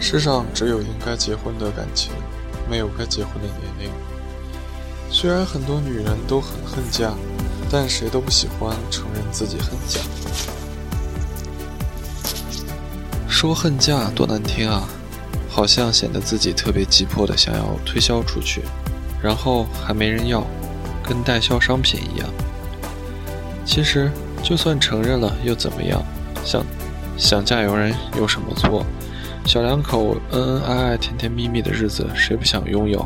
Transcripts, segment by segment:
世上只有应该结婚的感情，没有该结婚的年龄。虽然很多女人都很恨嫁，但谁都不喜欢承认自己恨嫁。说恨嫁多难听啊，好像显得自己特别急迫的想要推销出去，然后还没人要，跟代销商品一样。其实就算承认了又怎么样？想想嫁有人有什么错？小两口恩恩爱爱、甜甜蜜蜜的日子，谁不想拥有？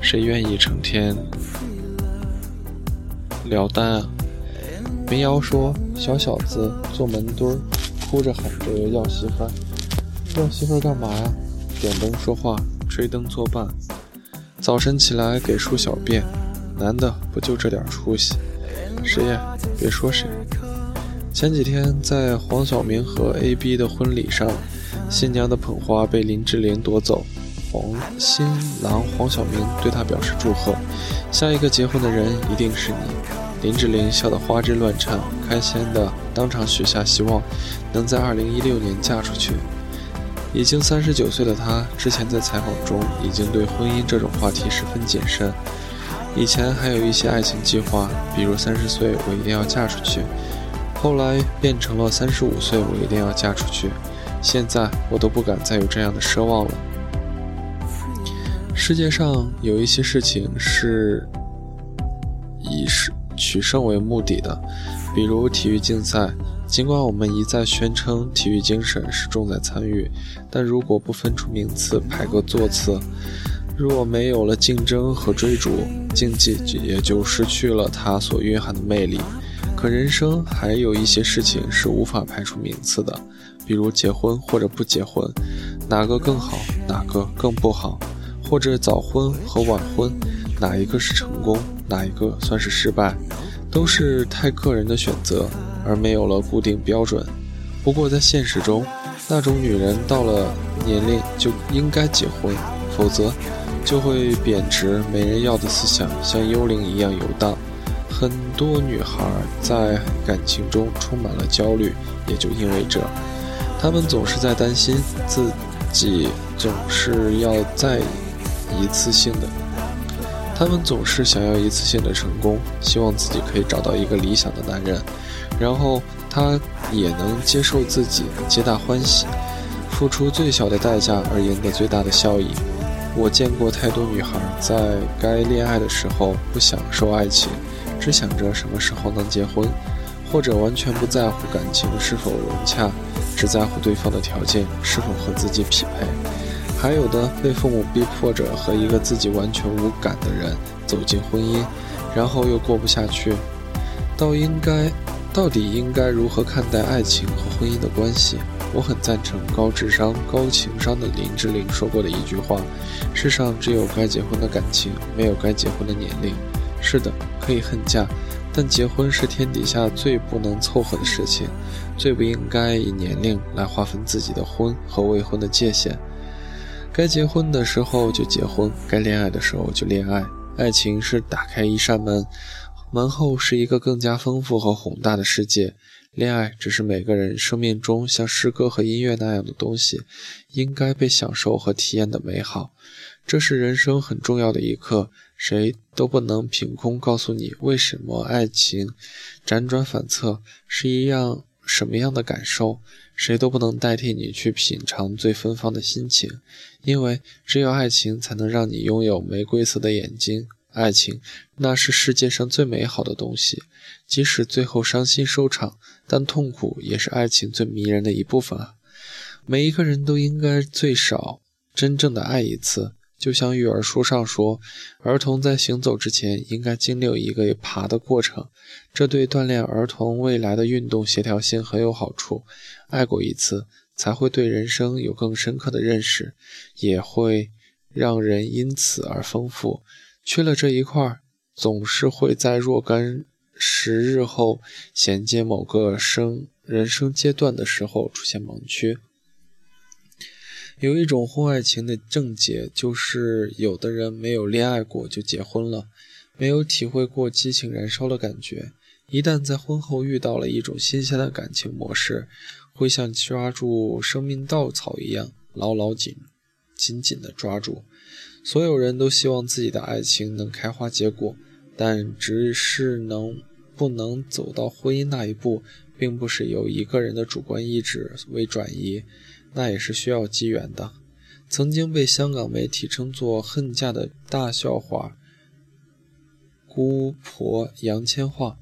谁愿意成天聊单啊？民谣说：“小小子坐门墩儿，哭着喊着要媳妇儿，要媳妇儿干嘛呀？点灯说话，吹灯作伴。早晨起来给叔小便，男的不就这点出息？谁也别说谁。前几天在黄晓明和 AB 的婚礼上。”新娘的捧花被林志玲夺走，黄新郎黄晓明对她表示祝贺，下一个结婚的人一定是你。林志玲笑得花枝乱颤，开心的当场许下希望，能在2016年嫁出去。已经三十九岁的她，之前在采访中已经对婚姻这种话题十分谨慎。以前还有一些爱情计划，比如三十岁我一定要嫁出去，后来变成了三十五岁我一定要嫁出去。现在我都不敢再有这样的奢望了。世界上有一些事情是以是取胜为目的的，比如体育竞赛。尽管我们一再宣称体育精神是重在参与，但如果不分出名次排个座次，若没有了竞争和追逐，竞技也就失去了它所蕴含的魅力。可人生还有一些事情是无法排出名次的。比如结婚或者不结婚，哪个更好，哪个更不好？或者早婚和晚婚，哪一个是成功，哪一个算是失败？都是太个人的选择，而没有了固定标准。不过在现实中，那种女人到了年龄就应该结婚，否则就会贬值没人要的思想像幽灵一样游荡。很多女孩在感情中充满了焦虑，也就因为这。他们总是在担心自己总是要再一次性的，他们总是想要一次性的成功，希望自己可以找到一个理想的男人，然后他也能接受自己，皆大欢喜，付出最小的代价而赢得最大的效益。我见过太多女孩在该恋爱的时候不享受爱情，只想着什么时候能结婚，或者完全不在乎感情是否融洽。只在乎对方的条件是否和自己匹配，还有的被父母逼迫着和一个自己完全无感的人走进婚姻，然后又过不下去。到应该，到底应该如何看待爱情和婚姻的关系？我很赞成高智商、高情商的林志玲说过的一句话：世上只有该结婚的感情，没有该结婚的年龄。是的，可以恨嫁。但结婚是天底下最不能凑合的事情，最不应该以年龄来划分自己的婚和未婚的界限。该结婚的时候就结婚，该恋爱的时候就恋爱。爱情是打开一扇门，门后是一个更加丰富和宏大的世界。恋爱只是每个人生命中像诗歌和音乐那样的东西，应该被享受和体验的美好。这是人生很重要的一刻。谁都不能凭空告诉你为什么爱情辗转反侧是一样什么样的感受，谁都不能代替你去品尝最芬芳的心情，因为只有爱情才能让你拥有玫瑰色的眼睛。爱情那是世界上最美好的东西，即使最后伤心收场，但痛苦也是爱情最迷人的一部分啊！每一个人都应该最少真正的爱一次。就像育儿书上说，儿童在行走之前应该经历一个爬的过程，这对锻炼儿童未来的运动协调性很有好处。爱过一次，才会对人生有更深刻的认识，也会让人因此而丰富。缺了这一块，总是会在若干时日后衔接某个生人生阶段的时候出现盲区。有一种婚外情的症结，就是有的人没有恋爱过就结婚了，没有体会过激情燃烧的感觉，一旦在婚后遇到了一种新鲜的感情模式，会像抓住生命稻草一样，牢牢紧紧紧地抓住。所有人都希望自己的爱情能开花结果，但只是能不能走到婚姻那一步，并不是由一个人的主观意志为转移，那也是需要机缘的。曾经被香港媒体称作“恨嫁”的大笑话姑婆杨千嬅，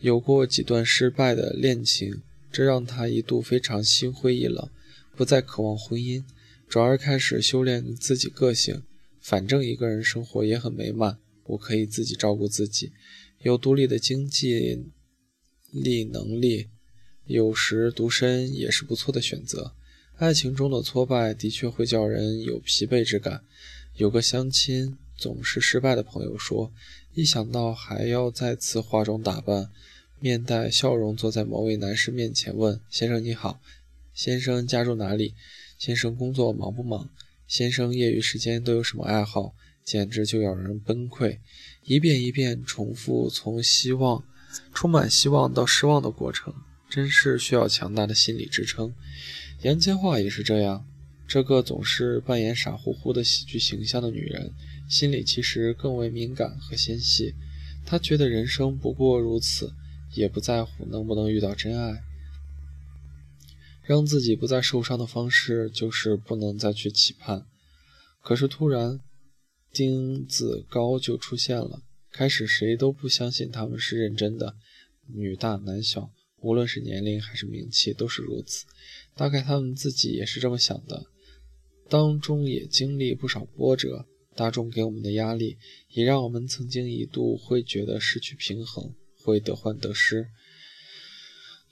有过几段失败的恋情，这让她一度非常心灰意冷，不再渴望婚姻，转而开始修炼自己个性。反正一个人生活也很美满，我可以自己照顾自己，有独立的经济力能力，有时独身也是不错的选择。爱情中的挫败的确会叫人有疲惫之感。有个相亲总是失败的朋友说：“一想到还要再次化妆打扮，面带笑容坐在某位男士面前问‘先生你好，先生家住哪里？先生工作忙不忙？先生业余时间都有什么爱好？’简直就要人崩溃。一遍一遍重复从希望、充满希望到失望的过程，真是需要强大的心理支撑。”杨千嬅也是这样，这个总是扮演傻乎乎的喜剧形象的女人，心里其实更为敏感和纤细。她觉得人生不过如此，也不在乎能不能遇到真爱。让自己不再受伤的方式，就是不能再去期盼。可是突然，丁子高就出现了。开始谁都不相信他们是认真的，女大男小。无论是年龄还是名气，都是如此。大概他们自己也是这么想的，当中也经历不少波折。大众给我们的压力，也让我们曾经一度会觉得失去平衡，会得患得失。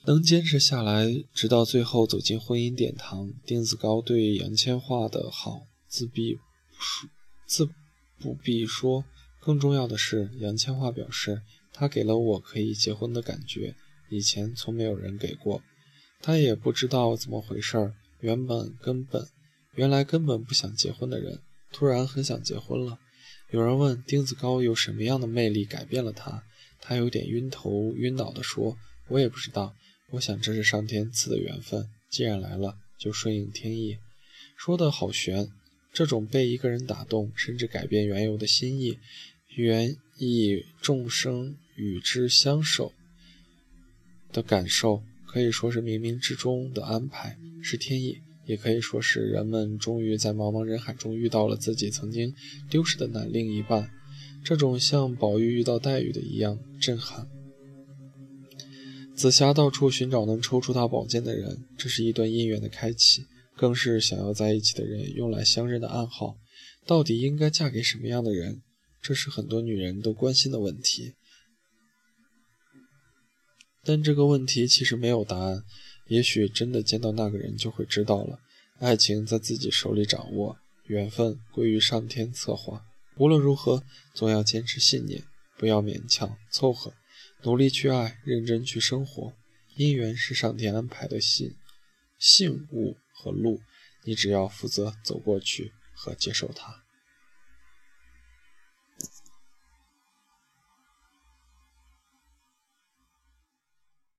能坚持下来，直到最后走进婚姻殿堂。丁子高对杨千嬅的好，自必，自不必说。更重要的是，杨千嬅表示，他给了我可以结婚的感觉。以前从没有人给过，他也不知道怎么回事儿。原本根本，原来根本不想结婚的人，突然很想结婚了。有人问丁子高有什么样的魅力改变了他，他有点晕头晕脑地说：“我也不知道，我想这是上天赐的缘分，既然来了，就顺应天意。”说的好玄，这种被一个人打动，甚至改变原有的心意，愿意众生与之相守。的感受可以说是冥冥之中的安排，是天意，也可以说是人们终于在茫茫人海中遇到了自己曾经丢失的那另一半。这种像宝玉遇到黛玉的一样震撼。紫霞到处寻找能抽出她宝剑的人，这是一段姻缘的开启，更是想要在一起的人用来相认的暗号。到底应该嫁给什么样的人？这是很多女人都关心的问题。但这个问题其实没有答案，也许真的见到那个人就会知道了。爱情在自己手里掌握，缘分归于上天策划。无论如何，总要坚持信念，不要勉强凑合，努力去爱，认真去生活。姻缘是上天安排的信、信物和路，你只要负责走过去和接受它。